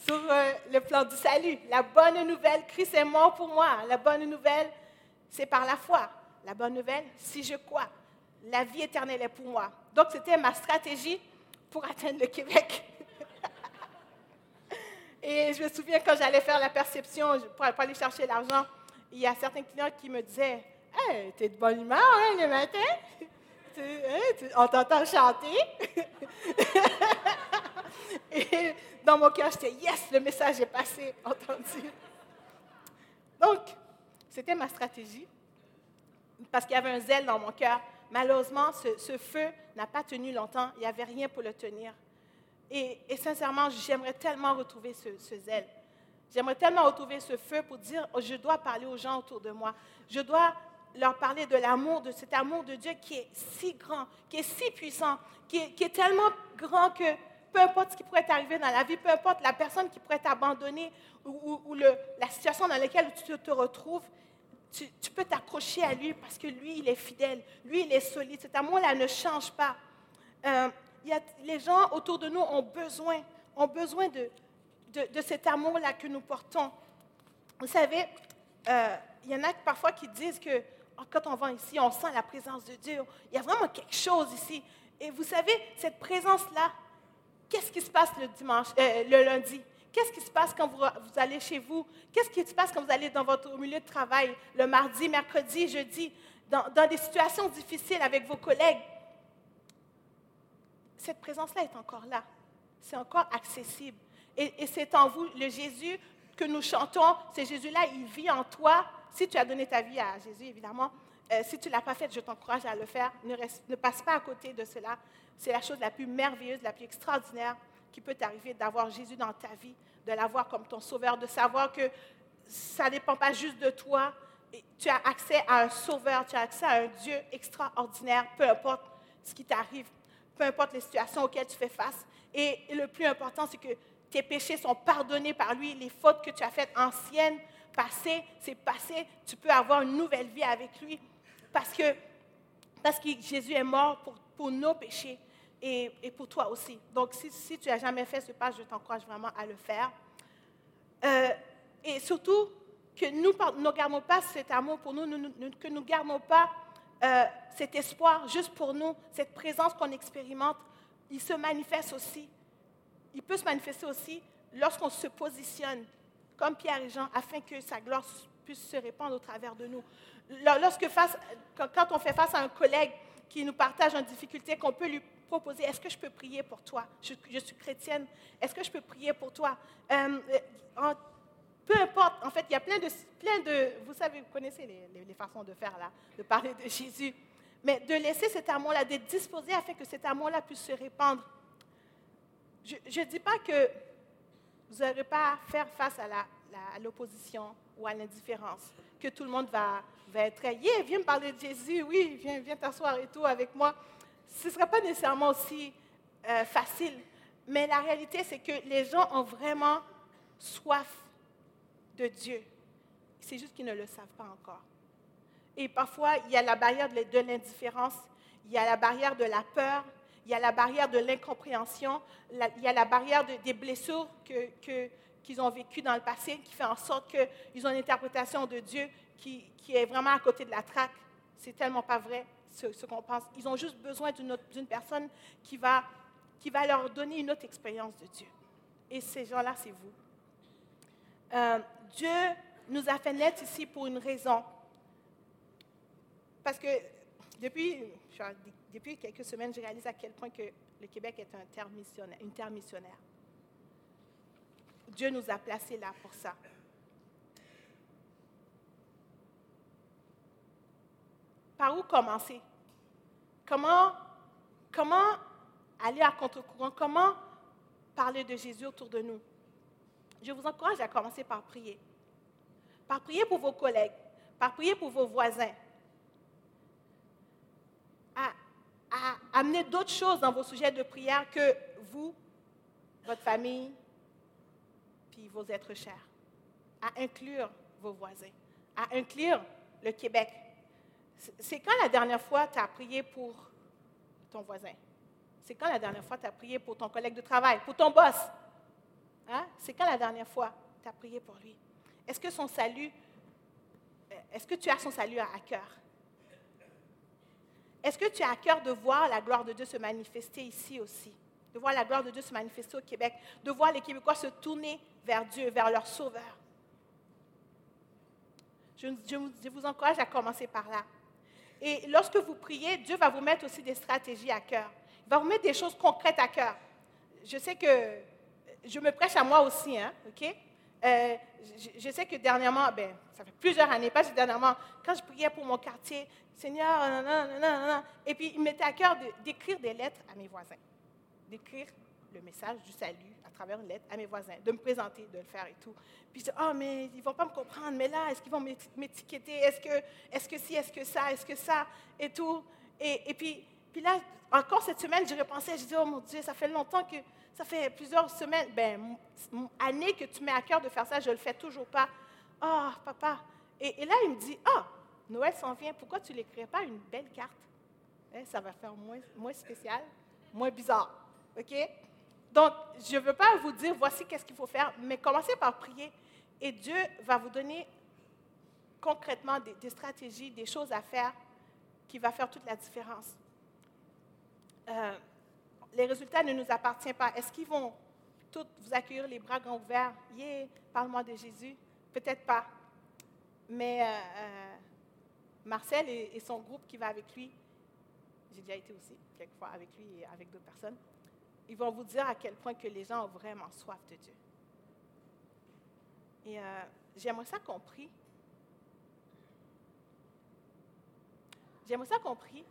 sur euh, le plan du salut. La bonne nouvelle, Christ est mort pour moi. La bonne nouvelle, c'est par la foi. La bonne nouvelle, si je crois, la vie éternelle est pour moi. Donc, c'était ma stratégie pour atteindre le Québec. <laughs> Et je me souviens quand j'allais faire la perception pour aller chercher l'argent, il y a certains clients qui me disaient Hey, t'es de bonne humeur hein, le matin Hein, on t'entend chanter. <laughs> Et dans mon cœur, j'étais, yes, le message est passé, entendu. Donc, c'était ma stratégie, parce qu'il y avait un zèle dans mon cœur. Malheureusement, ce, feu n'a pas tenu longtemps, il n'y avait rien pour le tenir. Et, sincèrement, j'aimerais tellement retrouver ce, zèle. J'aimerais tellement retrouver ce feu pour dire, oh, je dois parler aux gens autour de moi. Je dois leur parler de l'amour, de cet amour de Dieu qui est si grand, qui est si puissant, qui est, tellement grand que peu importe ce qui pourrait t'arriver dans la vie, peu importe la personne qui pourrait t'abandonner ou, la situation dans laquelle tu te retrouves, tu, peux t'accrocher à lui parce que lui, il est fidèle, lui, il est solide. Cet amour-là ne change pas. Euh, y a, les gens autour de nous ont besoin, ont besoin de, de, cet amour-là que nous portons. Vous savez, euh, il y en a parfois qui disent que quand on va ici, on sent la présence de Dieu. Il y a vraiment quelque chose ici. Et vous savez, cette présence-là, qu'est-ce qui se passe le dimanche, euh, le lundi? Qu'est-ce qui se passe quand vous, allez chez vous? Qu'est-ce qui se passe quand vous allez dans votre milieu de travail le mardi, mercredi, jeudi, dans, des situations difficiles avec vos collègues? Cette présence-là est encore là. C'est encore accessible. Et, et c'est en vous, le Jésus que nous chantons, ce Jésus-là, il vit en toi si tu as donné ta vie à Jésus, évidemment, euh, si tu ne l'as pas fait, je t'encourage à le faire. Ne, passe pas à côté de cela. C'est la chose la plus merveilleuse, la plus extraordinaire qui peut t'arriver d'avoir Jésus dans ta vie, de l'avoir comme ton sauveur, de savoir que ça ne dépend pas juste de toi. tu as accès à un sauveur, tu as accès à un Dieu extraordinaire, peu importe ce qui t'arrive, peu importe les situations auxquelles tu fais face. Et le plus important, c'est que tes péchés sont pardonnés par lui, les fautes que tu as faites anciennes passé, c'est passé. Tu peux avoir une nouvelle vie avec lui parce que, parce que Jésus est mort pour, pour nos péchés et, et pour toi aussi. Donc, si, si tu n'as jamais fait ce pas, je t'encourage vraiment à le faire. Euh, et surtout, que nous ne gardons pas cet amour pour nous, que nous ne gardons pas euh, cet espoir juste pour nous, cette présence qu'on expérimente, il se manifeste aussi. Il peut se manifester aussi lorsqu'on se positionne comme Pierre et Jean afin que sa gloire puisse se répandre au travers de nous. Lorsque face, quand on fait face à un collègue qui nous partage une difficulté, qu'on peut lui proposer, est-ce que je peux prier pour toi? Je, suis chrétienne, est-ce que je peux prier pour toi? Euh, peu importe, en fait, il y a plein de, plein de vous savez, vous connaissez les, façons de faire là, de parler de Jésus, mais de laisser cet amour-là, d'être disposé afin que cet amour-là puisse se répandre. Je ne dis pas que vous n'aurez pas à faire face à l'opposition ou à l'indifférence, que tout le monde va, être, yeah, viens me parler de Jésus, oui, viens, t'asseoir et tout avec moi. Ce ne sera pas nécessairement aussi euh, facile, mais la réalité, c'est que les gens ont vraiment soif de Dieu. C'est juste qu'ils ne le savent pas encore. Et parfois, il y a la barrière de l'indifférence, il y a la barrière de la peur, il y a la barrière de l'incompréhension, il y a la barrière des blessures qu'ils ont vécues dans le passé qui fait en sorte qu'ils ont une interprétation de Dieu qui, est vraiment à côté de la traque. C'est tellement pas vrai ce, qu'on pense. Ils ont juste besoin d'une personne qui va, qui va leur donner une autre expérience de Dieu. Et ces gens-là, c'est vous. Euh, Dieu nous a fait naître ici pour une raison. Parce que depuis, depuis quelques semaines, je réalise à quel point que le Québec est un terre missionnaire, une terre missionnaire. Dieu nous a placés là pour ça. Par où commencer? Comment, comment aller à contre-courant? Comment parler de Jésus autour de nous? je vous encourage à commencer par prier. Par prier pour vos collègues, par prier pour vos voisins. À, amener d'autres choses dans vos sujets de prière que vous, votre famille, puis vos êtres chers. À inclure vos voisins, à inclure le Québec. C'est quand la dernière fois tu as prié pour ton voisin? C'est quand la dernière fois tu as prié pour ton collègue de travail, pour ton boss? Hein? C'est quand la dernière fois tu as prié pour lui? Est-ce que son salut, euh, est-ce que tu as son salut à cœur? Est-ce que tu as à cœur de voir la gloire de Dieu se manifester ici aussi? De voir la gloire de Dieu se manifester au Québec, de voir les Québécois se tourner vers Dieu, vers leur Sauveur? Je, vous encourage à commencer par là. Et lorsque vous priez, Dieu va vous mettre aussi des stratégies à cœur. Il va vous mettre des choses concrètes à cœur. Je sais que je me prêche à moi aussi, hein? Euh, je, sais que dernièrement, ben, ça fait plusieurs années, pas dernièrement, quand je priais pour mon quartier, Seigneur, et puis il m'était à cœur d'écrire des lettres à mes voisins, d'écrire le message du salut à travers une lettre à mes voisins, de me présenter, de le faire et tout. Puis je dis, oh, mais ils ne vont pas me comprendre, mais là, est-ce qu'ils vont m'étiqueter? Est-ce que, est-ce que si, est-ce que ça, est-ce que ça, et tout. Et, et puis, puis là, encore cette semaine, je repensais, je dis, oh mon Dieu, ça fait longtemps que ça fait plusieurs semaines, ben, années que tu mets à cœur de faire ça, je ne le fais toujours pas. Ah, papa. Et, là, il me dit, ah, Noël s'en vient, pourquoi tu n'écris pas une belle carte? Eh, ça va faire moins, moins spécial, moins bizarre. OK? Donc, je ne veux pas vous dire, voici qu'est-ce qu'il faut faire, mais commencez par prier. Et Dieu va vous donner concrètement des, des stratégies, des choses à faire qui vont faire toute la différence. Euh, les résultats ne nous appartiennent pas. Est-ce qu'ils vont tous vous accueillir les bras grands ouverts? Yeah, parle-moi de Jésus. Peut-être pas. Mais euh, euh, Marcel et, son groupe qui va avec lui, j'ai déjà été aussi quelquefois avec lui et avec d'autres personnes, ils vont vous dire à quel point que les gens ont vraiment soif de Dieu. Et euh, j'aimerais ça compris. J'aimerais ça compris.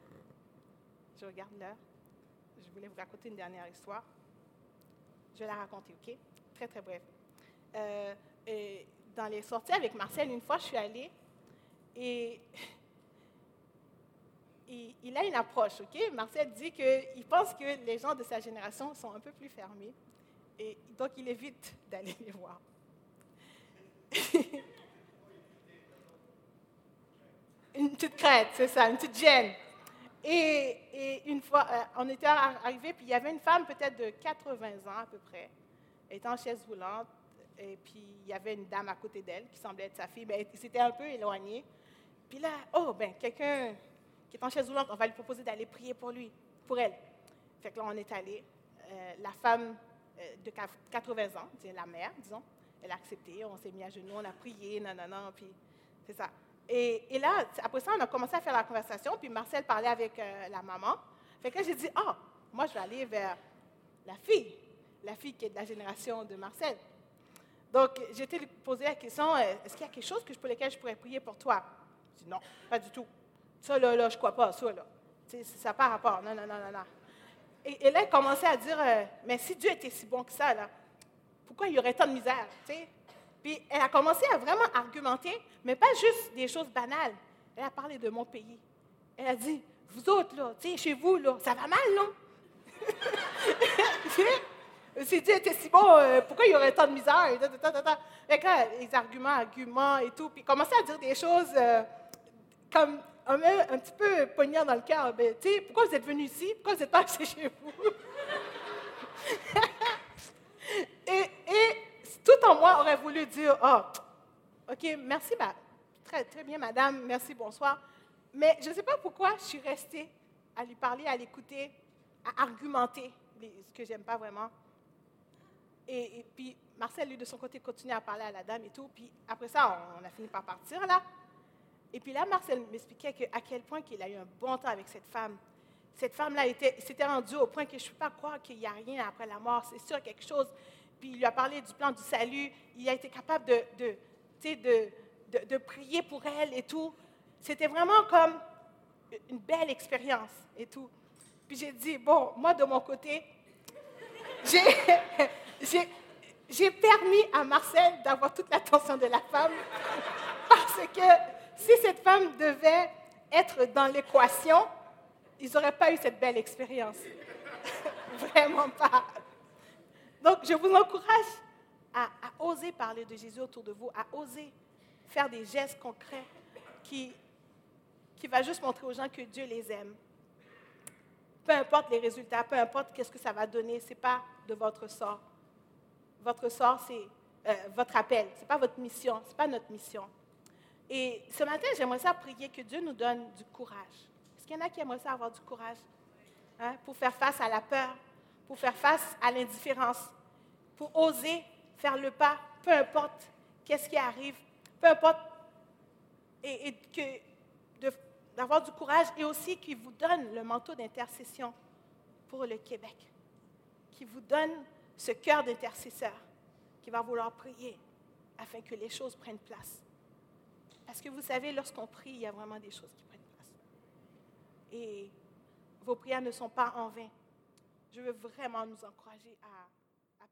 Je regarde l'heure je voulais vous raconter une dernière histoire. Je vais la raconter, OK? Très, très bref. Euh, dans les sorties avec Marcel, une fois, je suis allée et <laughs> il, a une approche, OK? Marcel dit qu'il pense que les gens de sa génération sont un peu plus fermés et donc il évite <laughs> d'aller les voir. <laughs> une petite crête, c'est ça, une petite gêne. Et, une fois, euh, on était arrivé, puis il y avait une femme peut-être de 80 ans à peu près. Elle était en chaise roulante, et puis il y avait une dame à côté d'elle qui semblait être sa fille, mais c'était un peu éloigné. Puis là, oh, ben, quelqu'un qui est en chaise roulante, on va lui proposer d'aller prier pour lui, pour elle. Fait que là, on est allé. Euh, la femme euh, de 80 ans, la mère, disons, elle a accepté, on s'est mis à genoux, on a prié, non, puis c'est ça. Et, là, après ça, on a commencé à faire la conversation, puis Marcel parlait avec euh, la maman. Fait que j'ai dit, ah, moi, je vais aller vers la fille, la fille qui est de la génération de Marcel. Donc, été lui poser la question, est-ce qu'il y a quelque chose que, pour lequel je pourrais prier pour toi? Je dit, non, pas du tout. Ça, là, là je crois pas, ça, là. ça n'a pas rapport. Non, non, non, non, non. Et, là, elle commençait à dire, euh, mais si Dieu était si bon que ça, pourquoi il y aurait tant de misère? Puis elle a commencé à vraiment argumenter, mais pas juste des choses banales. Elle a parlé de mon pays. Elle a dit, vous autres, là, chez vous, là, ça va mal, non? si Dieu était si bon, euh, pourquoi il y aurait tant de misère? Et là, les arguments, arguments et tout. Puis commençait à dire des choses euh, comme un, petit peu poignant dans le cœur. Ben, pourquoi vous êtes venu ici? Pourquoi vous n'êtes pas <laughs> chez vous? <laughs> et, tout en moi aurait voulu dire, oh, OK, merci, très, très bien, madame, merci, bonsoir. Mais je ne sais pas pourquoi je suis restée à lui parler, à l'écouter, à argumenter, ce que j'aime pas vraiment. Et, puis Marcel, lui, de son côté, continue à parler à la dame et tout. Puis après ça, on, a fini par partir là. Et puis là, Marcel m'expliquait à quel point qu'il a eu un bon temps avec cette femme. Cette femme-là s'était rendue au point que je ne peux pas croire qu'il n'y a rien après la mort. C'est sûr quelque chose. Puis il lui a parlé du plan du salut. Il a été capable de, de, de, de, de prier pour elle et tout. C'était vraiment comme une belle expérience et tout. Puis j'ai dit, bon, moi de mon côté, j'ai <laughs> permis à Marcel d'avoir toute l'attention de la femme parce que si cette femme devait être dans l'équation, ils n'auraient pas eu cette belle expérience. <laughs> Vraiment pas. Donc, je vous encourage à, oser parler de Jésus autour de vous, à oser faire des gestes concrets qui, qui va juste montrer aux gens que Dieu les aime. Peu importe les résultats, peu importe qu'est-ce que ça va donner, ce n'est pas de votre sort. Votre sort, c'est euh, votre appel. Ce n'est pas votre mission, ce n'est pas notre mission. Et ce matin, j'aimerais ça prier que Dieu nous donne du courage. Est-ce qu'il y en a qui aimeraient ça avoir du courage hein, pour faire face à la peur, pour faire face à l'indifférence, pour oser faire le pas, peu importe qu'est-ce qui arrive, peu importe, et, que d'avoir du courage et aussi qu'il vous donne le manteau d'intercession pour le Québec, qui vous donne ce cœur d'intercesseur qui va vouloir prier afin que les choses prennent place. Parce que vous savez, lorsqu'on prie, il y a vraiment des choses qui prennent place. Et vos prières ne sont pas en vain. Je veux vraiment nous encourager à